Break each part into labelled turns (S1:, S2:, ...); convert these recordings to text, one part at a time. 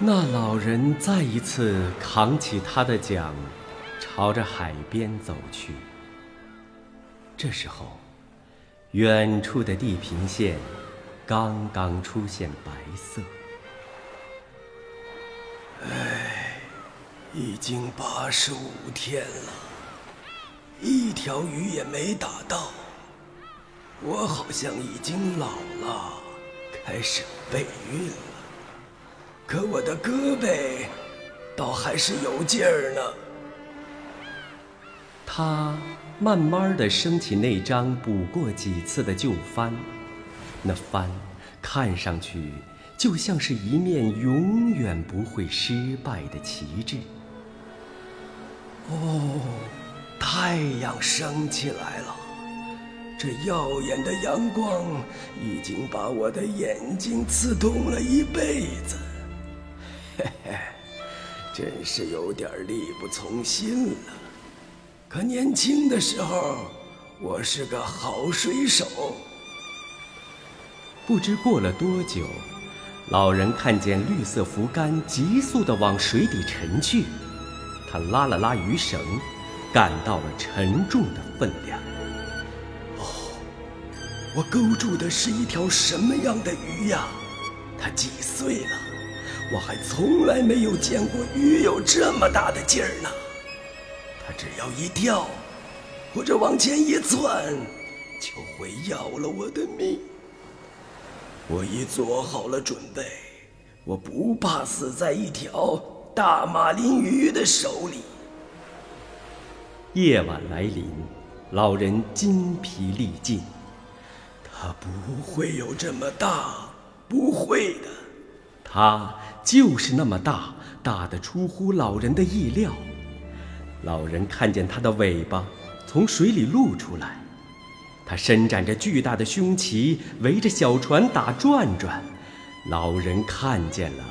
S1: 那老人再一次扛起他的桨，朝着海边走去。这时候，远处的地平线刚刚出现白色。
S2: 唉，已经八十五天了，一条鱼也没打到。我好像已经老了，开始备孕了。可我的胳膊倒还是有劲儿呢。
S1: 他慢慢的升起那张补过几次的旧帆，那帆看上去就像是一面永远不会失败的旗帜。
S2: 哦，太阳升起来了。这耀眼的阳光已经把我的眼睛刺痛了一辈子，嘿 嘿真是有点力不从心了。可年轻的时候，我是个好水手。
S1: 不知过了多久，老人看见绿色浮竿急速地往水底沉去，他拉了拉鱼绳，感到了沉重的分量。
S2: 哦我勾住的是一条什么样的鱼呀？它几岁了？我还从来没有见过鱼有这么大的劲儿呢。它只要一跳，或者往前一窜，就会要了我的命。我已做好了准备，我不怕死在一条大马林鱼的手里。
S1: 夜晚来临，老人筋疲力尽。
S2: 它不会有这么大，不会的。
S1: 它就是那么大，大的出乎老人的意料。老人看见它的尾巴从水里露出来，它伸展着巨大的胸鳍，围着小船打转转。老人看见了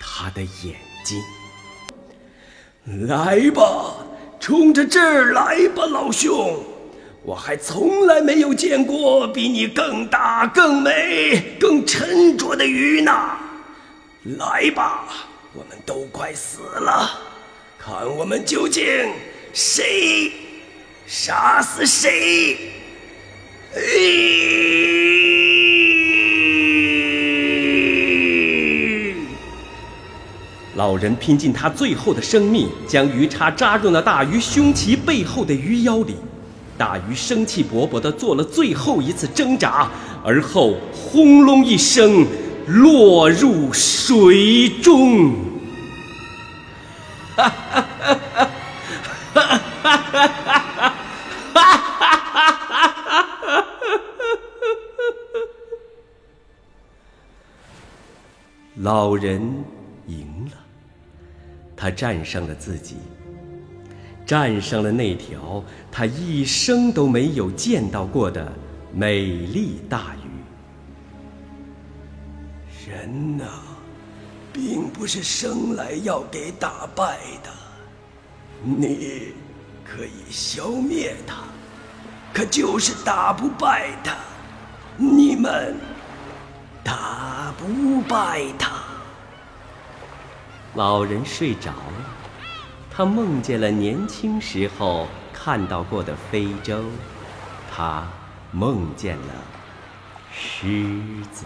S1: 它的眼睛。
S2: 来吧，冲着这儿来吧，老兄。我还从来没有见过比你更大、更美、更沉着的鱼呢！来吧，我们都快死了，看我们究竟谁杀死谁！
S1: 老人拼尽他最后的生命，将鱼叉扎入了大鱼胸鳍背后的鱼腰里。大鱼生气勃勃地做了最后一次挣扎，而后轰隆一声落入水中。哈哈哈哈哈！哈！老人赢了，他战胜了自己。战胜了那条他一生都没有见到过的美丽大鱼。
S2: 人呐，并不是生来要给打败的，你可以消灭他，可就是打不败他。你们打不败他。
S1: 老人睡着了。他梦见了年轻时候看到过的非洲，他梦见了狮子。